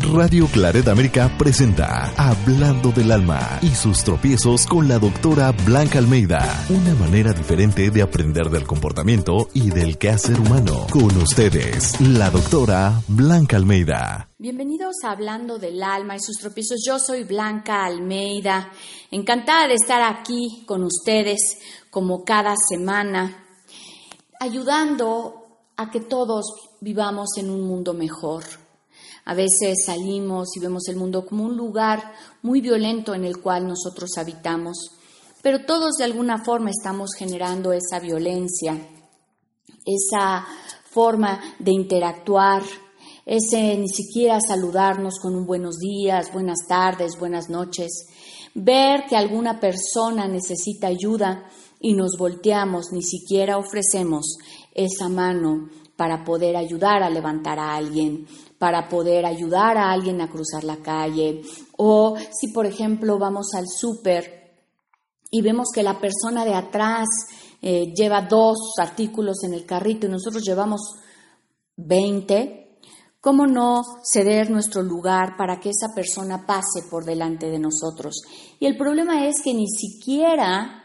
Radio Claret América presenta Hablando del Alma y sus tropiezos con la doctora Blanca Almeida. Una manera diferente de aprender del comportamiento y del quehacer humano. Con ustedes, la doctora Blanca Almeida. Bienvenidos a Hablando del Alma y sus tropiezos. Yo soy Blanca Almeida. Encantada de estar aquí con ustedes como cada semana, ayudando a que todos vivamos en un mundo mejor a veces salimos y vemos el mundo como un lugar muy violento en el cual nosotros habitamos, pero todos de alguna forma estamos generando esa violencia, esa forma de interactuar, ese ni siquiera saludarnos con un buenos días, buenas tardes, buenas noches, ver que alguna persona necesita ayuda y nos volteamos, ni siquiera ofrecemos esa mano para poder ayudar a levantar a alguien, para poder ayudar a alguien a cruzar la calle. O si, por ejemplo, vamos al súper y vemos que la persona de atrás eh, lleva dos artículos en el carrito y nosotros llevamos 20, ¿cómo no ceder nuestro lugar para que esa persona pase por delante de nosotros? Y el problema es que ni siquiera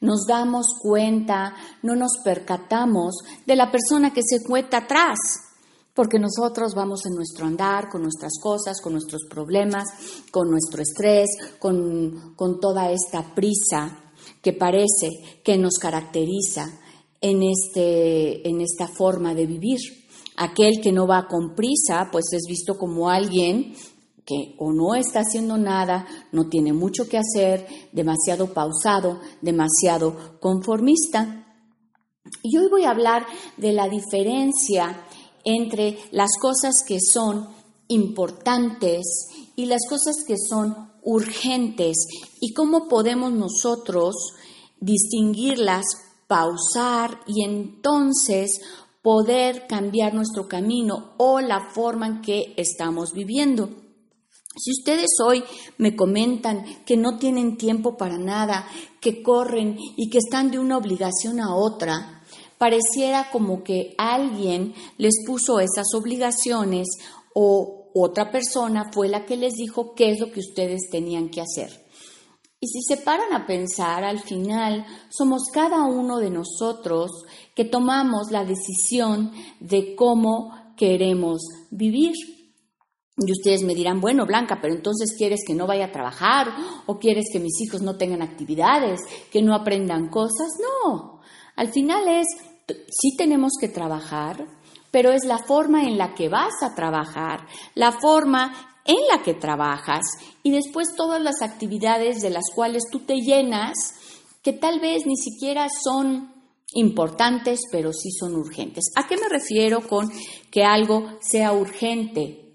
nos damos cuenta, no nos percatamos de la persona que se encuentra atrás porque nosotros vamos en nuestro andar, con nuestras cosas, con nuestros problemas, con nuestro estrés, con, toda esta prisa que parece que nos caracteriza en, este, en esta forma de vivir. Aquel que no va con prisa, pues es visto como alguien que o no está haciendo nada, no tiene mucho que hacer, demasiado pausado, demasiado conformista. Y hoy voy a hablar de la diferencia entre las cosas que son importantes y las cosas que son urgentes y cómo podemos nosotros distinguirlas, pausar y entonces poder cambiar nuestro camino o la forma en que estamos viviendo. Si ustedes hoy me comentan que no tienen tiempo para nada, que corren y que están de una obligación a otra, pareciera como que alguien les puso esas obligaciones o otra persona fue la que les dijo qué es lo que ustedes tenían que hacer. Y si se paran a pensar, al final somos cada uno de nosotros que tomamos la decisión de cómo queremos vivir. Y ustedes me dirán, bueno, Blanca, pero entonces quieres que no vaya a trabajar o quieres que mis hijos no tengan actividades, que no aprendan cosas. No, al final es sí tenemos que trabajar, pero es la forma en la que vas a trabajar, la forma en la que trabajas y después todas las actividades de las cuales tú te llenas, que tal vez ni siquiera son importantes, pero sí son urgentes. ¿A qué me refiero con que algo sea urgente?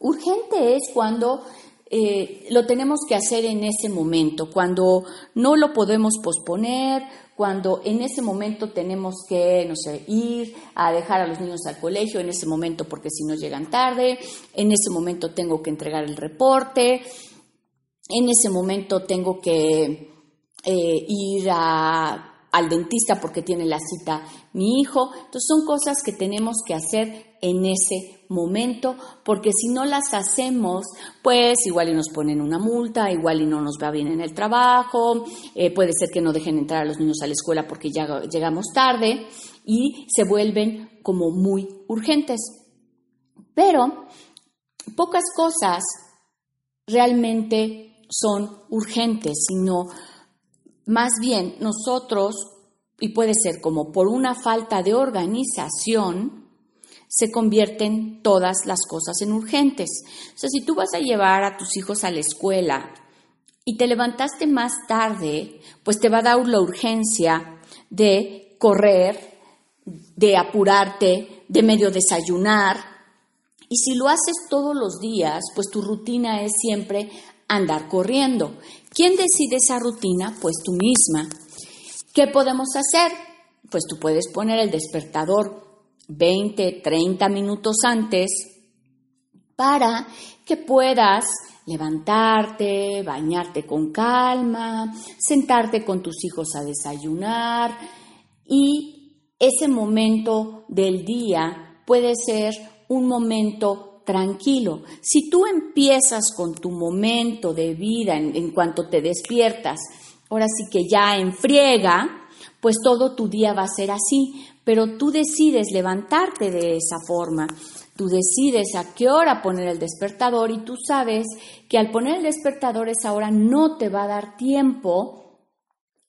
Urgente es cuando eh, lo tenemos que hacer en ese momento, cuando no lo podemos posponer, cuando en ese momento tenemos que, no sé, ir a dejar a los niños al colegio, en ese momento porque si no llegan tarde, en ese momento tengo que entregar el reporte, en ese momento tengo que eh, ir al dentista porque tiene la cita mi hijo. Entonces son cosas que tenemos que hacer en ese momento, porque si no las hacemos, pues igual y nos ponen una multa, igual y no nos va bien en el trabajo, eh, puede ser que no dejen entrar a los niños a la escuela porque ya llegamos tarde y se vuelven como muy urgentes. Pero pocas cosas realmente son urgentes, sino más bien nosotros, y puede ser como por una falta de organización, se convierten todas las cosas en urgentes. O sea, si tú vas a llevar a tus hijos a la escuela y te levantaste más tarde, pues te va a dar la urgencia de correr, de apurarte, de medio desayunar. Y si lo haces todos los días, pues tu rutina es siempre andar corriendo. ¿Quién decide esa rutina? Pues tú misma. ¿Qué podemos hacer? Pues tú puedes poner el despertador 20, 30 minutos antes para que puedas levantarte, bañarte con calma, sentarte con tus hijos a desayunar y ese momento del día puede ser un momento tranquilo. Si tú empiezas con tu momento de vida en, cuanto te despiertas, ahora sí que ya en friega, pues todo tu día va a ser así, pero tú decides levantarte de esa forma. Tú decides a qué hora poner el despertador y tú sabes que al poner el despertador esa hora no te va a dar tiempo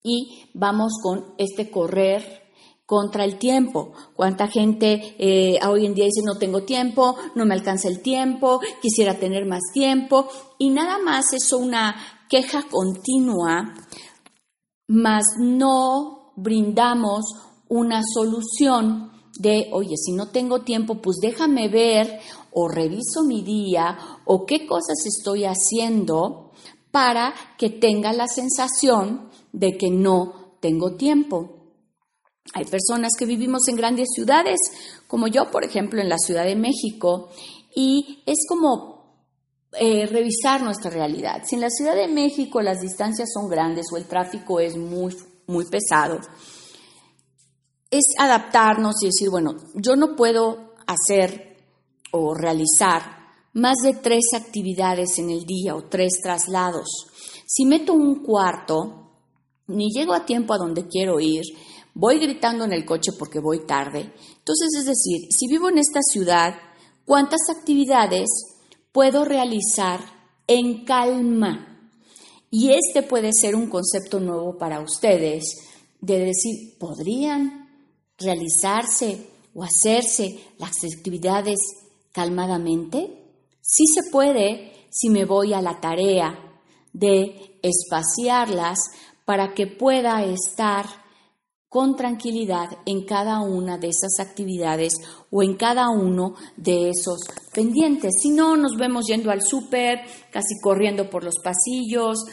y vamos con este correr contra el tiempo. ¿Cuánta gente eh, hoy en día dice no tengo tiempo, no me alcanza el tiempo, quisiera tener más tiempo? Y nada más es una queja continua, mas no brindamos una solución de, oye, si no tengo tiempo, pues déjame ver o reviso mi día o qué cosas estoy haciendo para que tenga la sensación de que no tengo tiempo. Hay personas que vivimos en grandes ciudades, como yo, por ejemplo, en la Ciudad de México, y es como eh, revisar nuestra realidad. Si en la Ciudad de México las distancias son grandes o el tráfico es muy, muy pesado, es adaptarnos y decir, bueno, yo no puedo hacer o realizar más de tres actividades en el día o tres traslados. Si meto un cuarto, ni llego a tiempo a donde quiero ir, voy gritando en el coche porque voy tarde. Entonces, es decir, si vivo en esta ciudad, ¿cuántas actividades puedo realizar en calma? Y este puede ser un concepto nuevo para ustedes, de decir, ¿podrían realizarse o hacerse las actividades calmadamente? Sí se puede si me voy a la tarea de espaciarlas para que pueda estar con tranquilidad en cada una de esas actividades o en cada uno de esos pendientes. Si no, nos vemos yendo al súper, casi corriendo por los pasillos,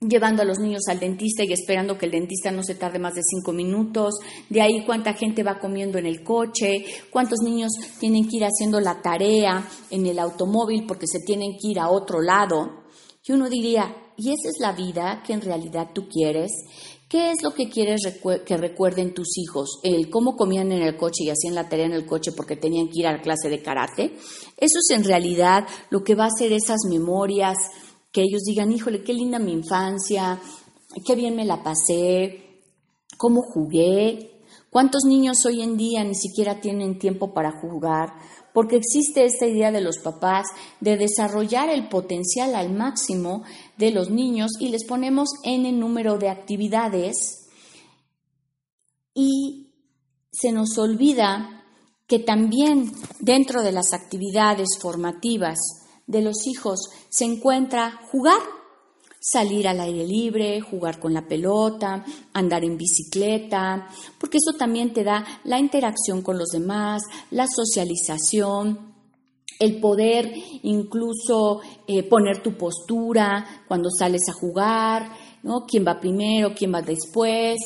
llevando a los niños al dentista y esperando que el dentista no se tarde más de cinco minutos, de ahí cuánta gente va comiendo en el coche, cuántos niños tienen que ir haciendo la tarea en el automóvil porque se tienen que ir a otro lado. Y uno diría, ¿y esa es la vida que en realidad tú quieres? ¿Qué es lo que quieres que recuerden tus hijos? ¿El cómo comían en el coche y hacían la tarea en el coche porque tenían que ir a la clase de karate? Eso es en realidad lo que va a ser esas memorias, que ellos digan, híjole, qué linda mi infancia, qué bien me la pasé, cómo jugué. ¿Cuántos niños hoy en día ni siquiera tienen tiempo para jugar? Porque existe esta idea de los papás de desarrollar el potencial al máximo de los niños y les ponemos el número de actividades y se nos olvida que también dentro de las actividades formativas de los hijos se encuentra jugar, salir al aire libre, jugar con la pelota, andar en bicicleta, porque eso también te da la interacción con los demás, la socialización, el poder incluso eh, poner tu postura cuando sales a jugar, ¿no? ¿Quién va primero, quién va después?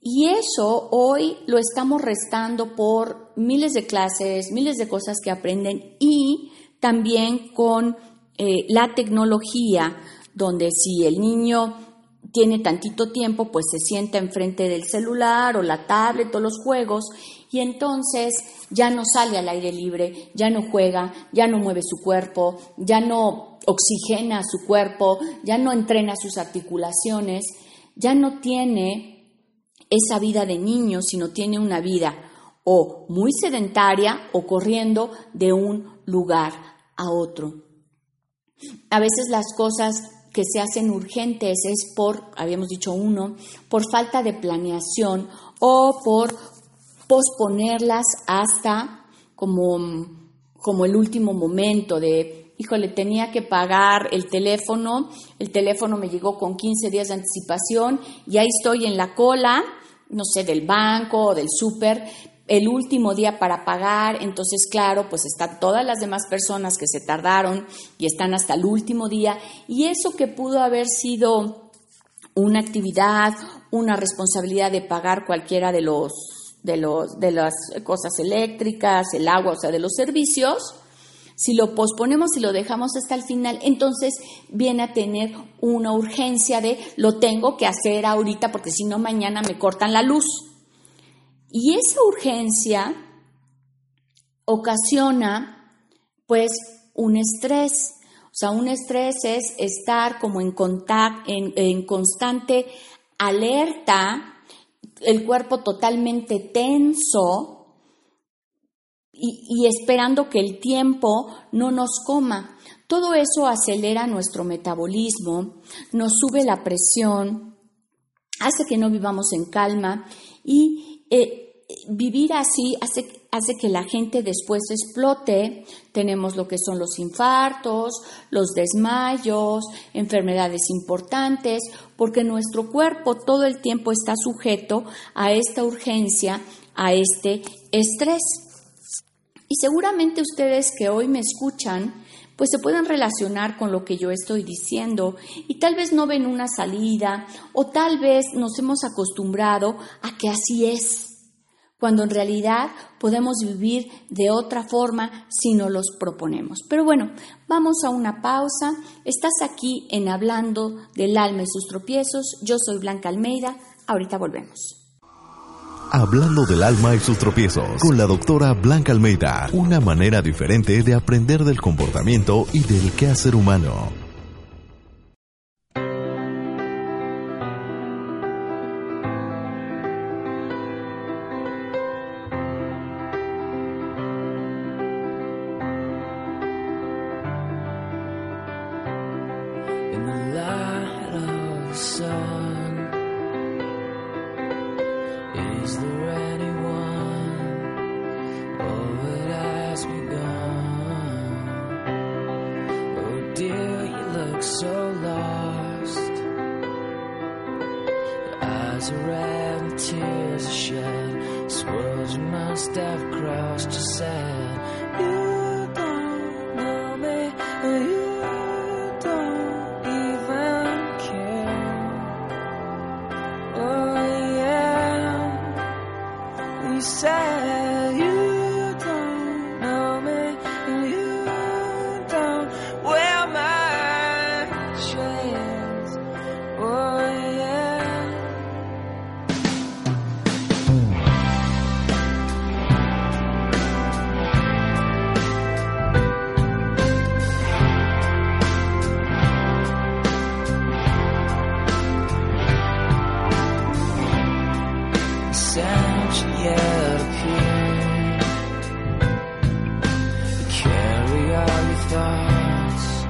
Y eso hoy lo estamos restando por miles de clases, miles de cosas que aprenden y también con eh, la tecnología, donde si el niño tiene tantito tiempo, pues se sienta enfrente del celular o la tablet o los juegos y entonces ya no sale al aire libre, ya no juega, ya no mueve su cuerpo, ya no oxigena su cuerpo, ya no entrena sus articulaciones, ya no tiene esa vida de niño, sino tiene una vida o muy sedentaria o corriendo de un lugar a otro. A veces las cosas que se hacen urgentes es por, habíamos dicho uno, por falta de planeación o por posponerlas hasta como, como el último momento de, híjole, tenía que pagar el teléfono, el teléfono me llegó con 15 días de anticipación y ahí estoy en la cola, no sé, del banco o del súper, el último día para pagar, entonces claro, pues están todas las demás personas que se tardaron y están hasta el último día y eso que pudo haber sido una actividad, una responsabilidad de pagar cualquiera de los de, los, de las cosas eléctricas, el agua, o sea, de los servicios, si lo posponemos y lo dejamos hasta el final, entonces viene a tener una urgencia de lo tengo que hacer ahorita porque si no mañana me cortan la luz. Y esa urgencia ocasiona Pues un estrés. O sea, un estrés es estar como en, en, en constante alerta, el cuerpo totalmente tenso, y, esperando que el tiempo no nos coma. Todo eso acelera nuestro metabolismo, nos sube la presión, hace que no vivamos en calma y eh, vivir así hace, hace que la gente después explote. Tenemos lo que son los infartos, los desmayos, enfermedades importantes, porque nuestro cuerpo todo el tiempo está sujeto a esta urgencia, a este estrés. Y seguramente ustedes que hoy me escuchan, pues se pueden relacionar con lo que yo estoy diciendo y tal vez no ven una salida o tal vez nos hemos acostumbrado a que así es, cuando en realidad podemos vivir de otra forma si nos los proponemos. Pero bueno, vamos a una pausa. Estás aquí en Hablando del alma y sus tropiezos. Yo soy Blanca Almeida. Ahorita volvemos. Hablando del alma y sus tropiezos, con la doctora Blanca Almeida, una manera diferente de aprender del comportamiento y del quehacer humano. tears are shed. These you must have crossed yourself. You dots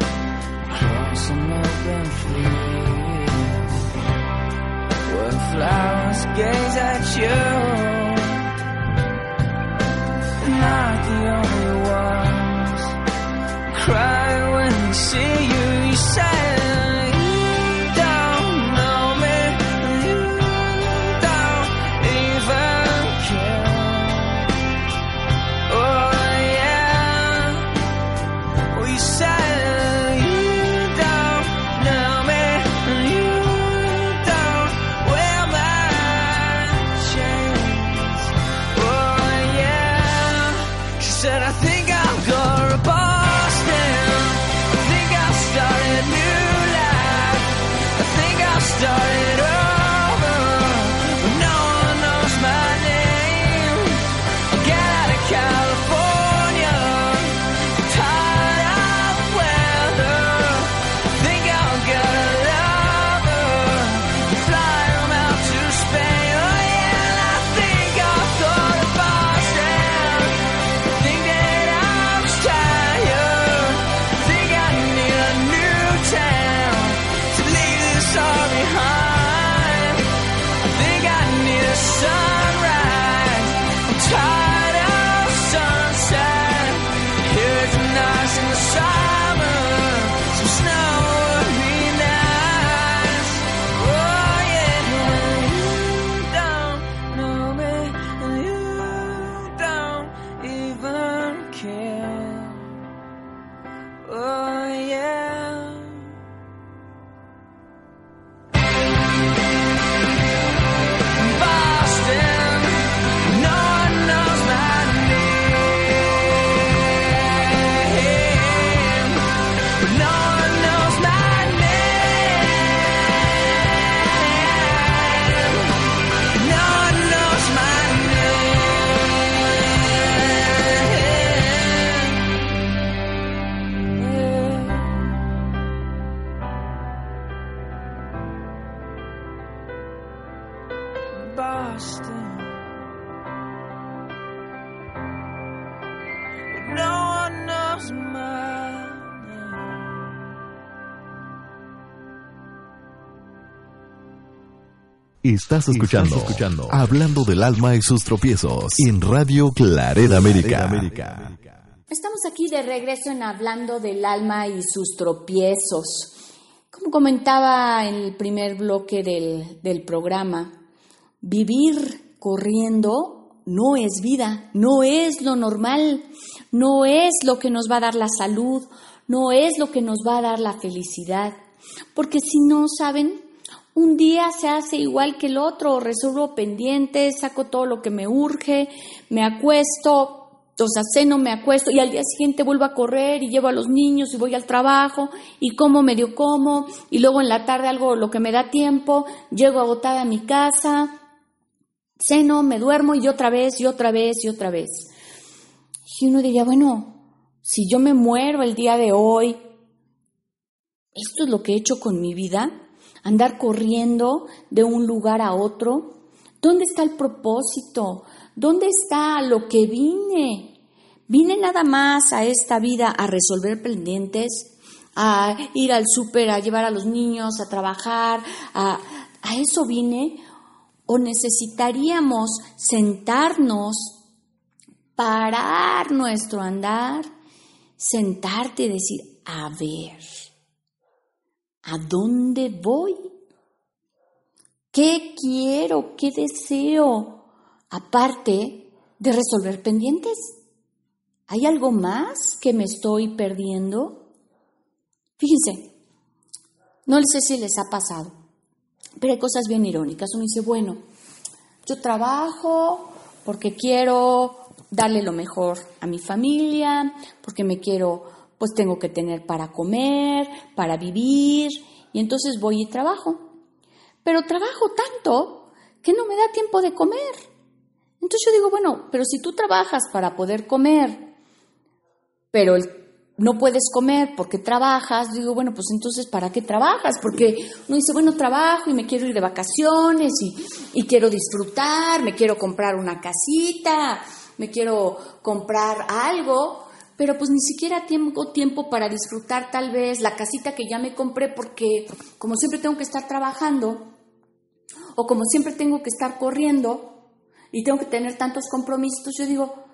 an open field where flowers gaze at you. Not the only ones cry when you see. Estás escuchando, escuchando Hablando del alma y sus tropiezos en Radio Claret América. Estamos aquí de regreso en Hablando del alma y sus tropiezos. Como comentaba en el primer bloque del, del programa, vivir corriendo no es vida, no es lo normal, no es lo que nos va a dar la salud, no es lo que nos va a dar la felicidad. Porque si no saben, un día se hace igual que el otro, resuelvo pendientes, saco todo lo que me urge, me acuesto, o sea, ceno, me acuesto y al día siguiente vuelvo a correr y llevo a los niños y voy al trabajo y como medio como y luego en la tarde algo lo que me da tiempo, llego agotada a mi casa, ceno, me duermo y otra vez y otra vez y otra vez. Y uno diría, bueno, si yo me muero el día de hoy, ¿esto es lo que he hecho con mi vida? Andar corriendo de un lugar a otro? ¿Dónde está el propósito? ¿Dónde está lo que vine? ¿Vine nada más a esta vida a resolver pendientes? ¿A ir al súper, a llevar a los niños, a trabajar? ¿A, ¿A eso vine? ¿O necesitaríamos sentarnos, parar nuestro andar, sentarte y decir, a ver, ¿A dónde voy? ¿Qué quiero? ¿Qué deseo? Aparte de resolver pendientes. ¿Hay algo más que me estoy perdiendo? Fíjense, no sé si les ha pasado, pero hay cosas bien irónicas. Uno dice, bueno, yo trabajo porque quiero darle lo mejor a mi familia, porque me quiero pues tengo que tener para comer, para vivir, y entonces voy y trabajo. Pero trabajo tanto que no me da tiempo de comer. Entonces yo digo, bueno, pero si tú trabajas para poder comer, pero no puedes comer porque trabajas, digo, bueno, pues entonces, ¿para qué trabajas? Porque uno dice, bueno, trabajo y me quiero ir de vacaciones y, y quiero disfrutar, me quiero comprar una casita, me quiero comprar algo, pero pues ni siquiera tengo tiempo para disfrutar tal vez la casita que ya me compré porque como siempre tengo que estar trabajando o como siempre tengo que estar corriendo y tengo que tener tantos compromisos, yo digo,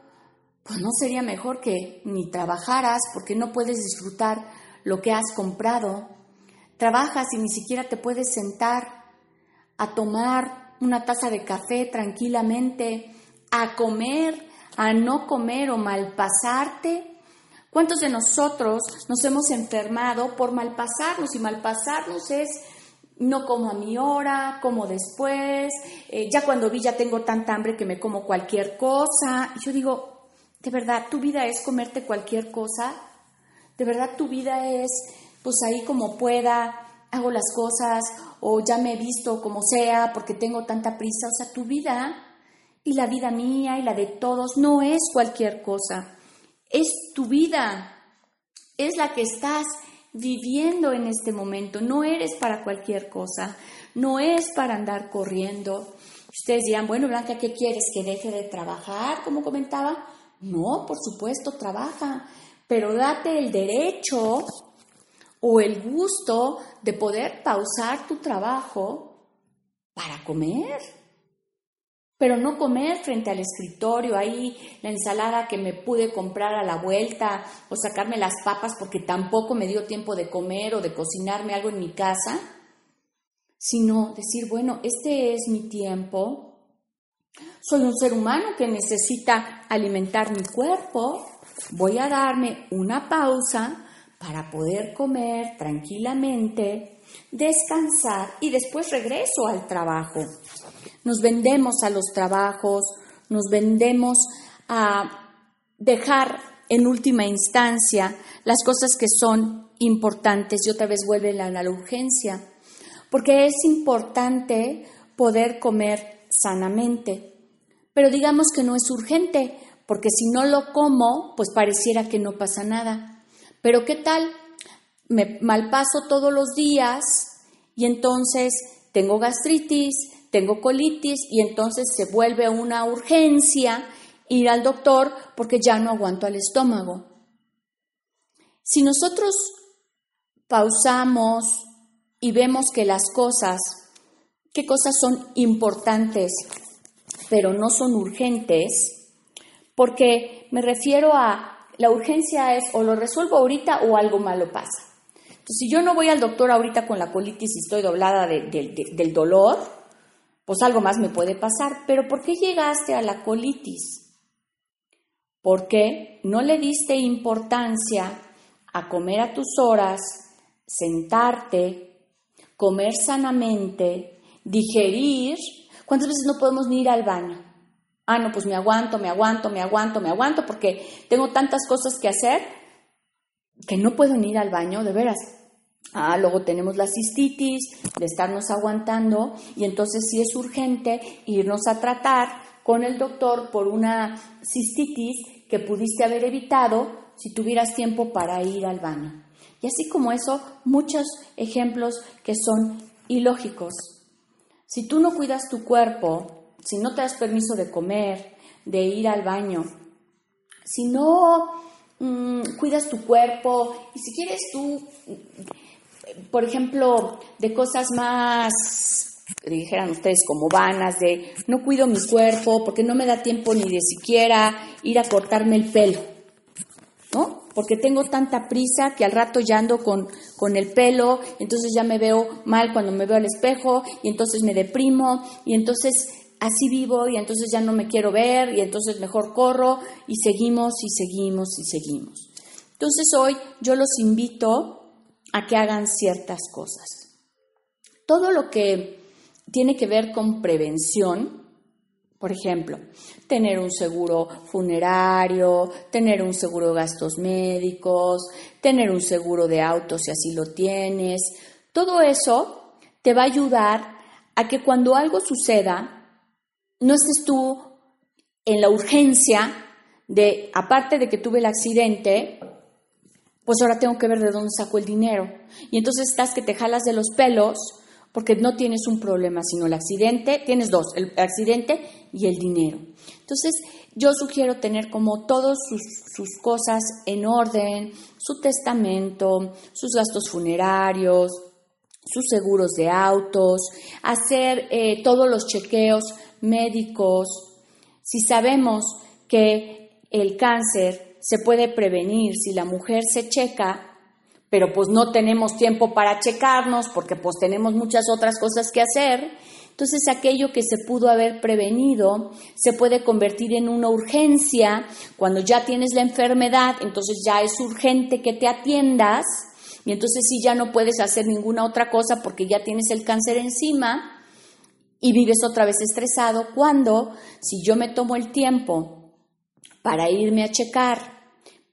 pues no sería mejor que ni trabajaras porque no puedes disfrutar lo que has comprado. Trabajas y ni siquiera te puedes sentar a tomar una taza de café tranquilamente, a comer, a no comer o malpasarte ¿Cuántos de nosotros nos hemos enfermado por malpasarnos? Y malpasarnos es no como a mi hora, como después, eh, ya cuando vi ya tengo tanta hambre que me como cualquier cosa. Yo digo, ¿de verdad tu vida es comerte cualquier cosa? ¿De verdad tu vida es, pues ahí como pueda, hago las cosas o ya me he visto como sea porque tengo tanta prisa? O sea, tu vida y la vida mía y la de todos no es cualquier cosa es tu vida, es la que estás viviendo en este momento, no eres para cualquier cosa, no es para andar corriendo. Ustedes dirán, bueno, Blanca, ¿qué quieres? ¿Que deje de trabajar, como comentaba? No, por supuesto, trabaja, pero date el derecho o el gusto de poder pausar tu trabajo para comer pero no comer frente al escritorio, ahí la ensalada que me pude comprar a la vuelta o sacarme las papas porque tampoco me dio tiempo de comer o de cocinarme algo en mi casa, sino decir, bueno, este es mi tiempo, soy un ser humano que necesita alimentar mi cuerpo, voy a darme una pausa para poder comer tranquilamente, descansar y después regreso al trabajo nos vendemos a los trabajos, nos vendemos a dejar en última instancia las cosas que son importantes y otra vez vuelve la, la urgencia, porque es importante poder comer sanamente, pero digamos que no es urgente, porque si no lo como, pues pareciera que no pasa nada. Pero ¿qué tal? Me malpaso todos los días y entonces tengo gastritis, tengo colitis y entonces se vuelve una urgencia ir al doctor porque ya no aguanto al estómago. Si nosotros pausamos y vemos que las cosas qué cosas son importantes, pero no son urgentes, porque me refiero a la urgencia es o lo resuelvo ahorita o algo malo pasa. Entonces, si yo no voy al doctor ahorita con la colitis y estoy doblada del dolor, pues algo más me puede pasar. Pero ¿por qué llegaste a la colitis? Porque no le diste importancia a comer a tus horas, sentarte, comer sanamente, digerir. ¿Cuántas veces no podemos ni ir al baño? Ah, no, pues me aguanto, me aguanto, me aguanto, me aguanto, porque tengo tantas cosas que hacer que no puedo ni ir al baño, de veras. Ah, luego tenemos la cistitis, de estarnos aguantando, y entonces sí es urgente irnos a tratar con el doctor por una cistitis que pudiste haber evitado si tuvieras tiempo para ir al baño. Y así como eso, muchos ejemplos que son ilógicos. Si tú no cuidas tu cuerpo, si no te das permiso de comer, de ir al baño, si no mm, cuidas tu cuerpo y si quieres tú, por ejemplo, de cosas más, dijeran ustedes, como vanas, de no cuido mi cuerpo porque no me da tiempo ni de siquiera ir a cortarme el pelo, ¿no? Porque tengo tanta prisa que al rato ya ando con, con el pelo, entonces ya me veo mal cuando me veo al espejo y entonces me deprimo y entonces así vivo y entonces ya no me quiero ver y entonces mejor corro y seguimos y seguimos y seguimos. Entonces hoy yo los invito a que hagan ciertas cosas. Todo lo que tiene que ver con prevención, por ejemplo, tener un seguro funerario, tener un seguro de gastos médicos, tener un seguro de auto si así lo tienes, todo eso te va a ayudar a que cuando algo suceda, no estés tú en la urgencia de, aparte de que tuve el accidente, pues ahora tengo que ver de dónde saco el dinero. Y entonces estás que te jalas de los pelos porque no tienes un problema, sino el accidente, tienes dos, el accidente y el dinero. Entonces, yo sugiero tener como todas sus, cosas en orden, su testamento, sus gastos funerarios, sus seguros de autos, hacer eh, todos los chequeos médicos. Si sabemos que el cáncer se puede prevenir si la mujer se checa, pero pues no tenemos tiempo para checarnos porque pues tenemos muchas otras cosas que hacer, entonces aquello que se pudo haber prevenido se puede convertir en una urgencia. Cuando ya tienes la enfermedad, entonces ya es urgente que te atiendas y entonces sí ya no puedes hacer ninguna otra cosa porque ya tienes el cáncer encima y vives otra vez estresado. Cuando, si yo me tomo el tiempo para irme a checar,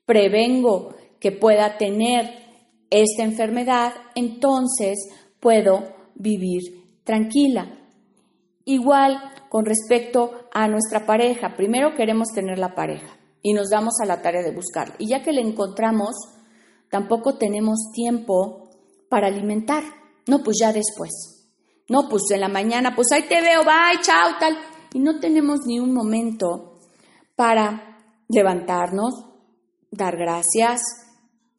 prevengo que pueda tener esta enfermedad, entonces puedo vivir tranquila. Igual con respecto a nuestra pareja, primero queremos tener la pareja y nos damos a la tarea de buscarla. Y ya que la encontramos, Tampoco tenemos tiempo para alimentar. No, pues ya después. No, pues en la mañana, pues ahí te veo, bye, chao, tal. Y no tenemos ni un momento para levantarnos, dar gracias.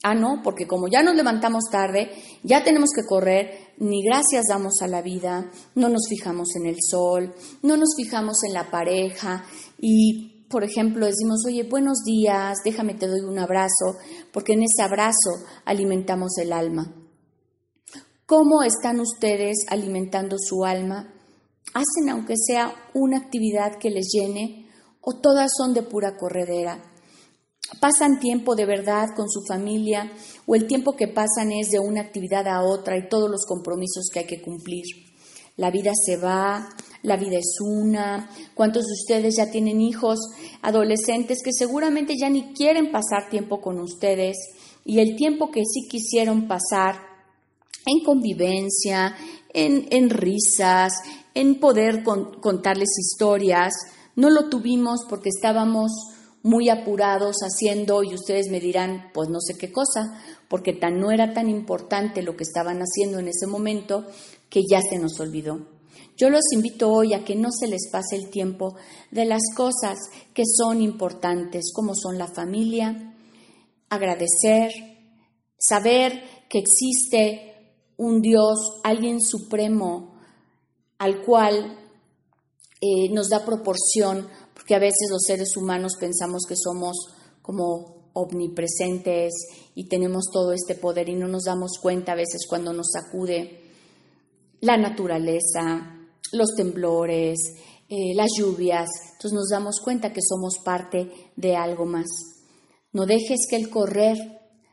Ah, no, porque como ya nos levantamos tarde, ya tenemos que correr, ni gracias damos a la vida, no nos fijamos en el sol, no nos fijamos en la pareja y por ejemplo, decimos, oye, buenos días, déjame te doy un abrazo, porque en ese abrazo alimentamos el alma. ¿Cómo están ustedes alimentando su alma? ¿Hacen aunque sea una actividad que les llene o todas son de pura corredera? ¿Pasan tiempo de verdad con su familia o el tiempo que pasan es de una actividad a otra y todos los compromisos que hay que cumplir? La vida se va, la vida es una. ¿Cuántos de ustedes ya tienen hijos adolescentes que seguramente ya ni quieren pasar tiempo con ustedes? Y el tiempo que sí quisieron pasar en convivencia, en, risas, en poder contarles historias, no lo tuvimos porque estábamos muy apurados haciendo, y ustedes me dirán, pues no sé qué cosa, porque tan no era tan importante lo que estaban haciendo en ese momento que ya se nos olvidó. Yo los invito hoy a que no se les pase el tiempo de las cosas que son importantes, como son la familia, agradecer, saber que existe un Dios, alguien supremo, al cual eh, nos da proporción, porque a veces los seres humanos pensamos que somos como omnipresentes y tenemos todo este poder y no nos damos cuenta a veces cuando nos sacude la naturaleza, los temblores, eh, las lluvias. Entonces nos damos cuenta que somos parte de algo más. No dejes que el correr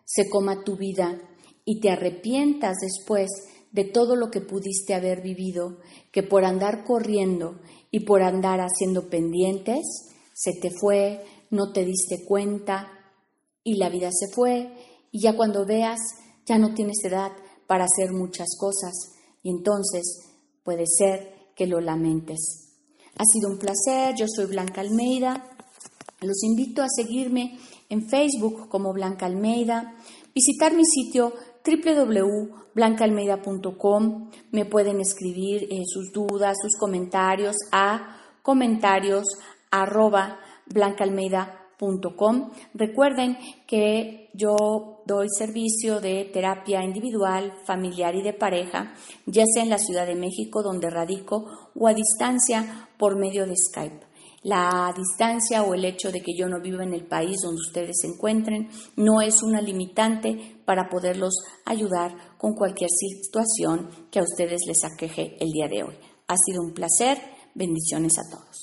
se coma tu vida y te arrepientas después de todo lo que pudiste haber vivido, que por andar corriendo y por andar haciendo pendientes, se te fue, no te diste cuenta y la vida se fue y ya cuando veas ya no tienes edad para hacer muchas cosas y entonces puede ser que lo lamentes. Ha sido un placer, yo soy Blanca Almeida. Los invito a seguirme en Facebook como Blanca Almeida, visitar mi sitio www.blancaalmeida.com. Me pueden escribir eh, sus dudas, sus comentarios a comentarios arroba. Recuerden que yo doy servicio de terapia individual, familiar y de pareja, ya sea en la Ciudad de México, donde radico, o a distancia por medio de Skype. La distancia o el hecho de que yo no viva en el país donde ustedes se encuentren no es una limitante para poderlos ayudar con cualquier situación que a ustedes les aqueje el día de hoy. Ha sido un placer. Bendiciones a todos.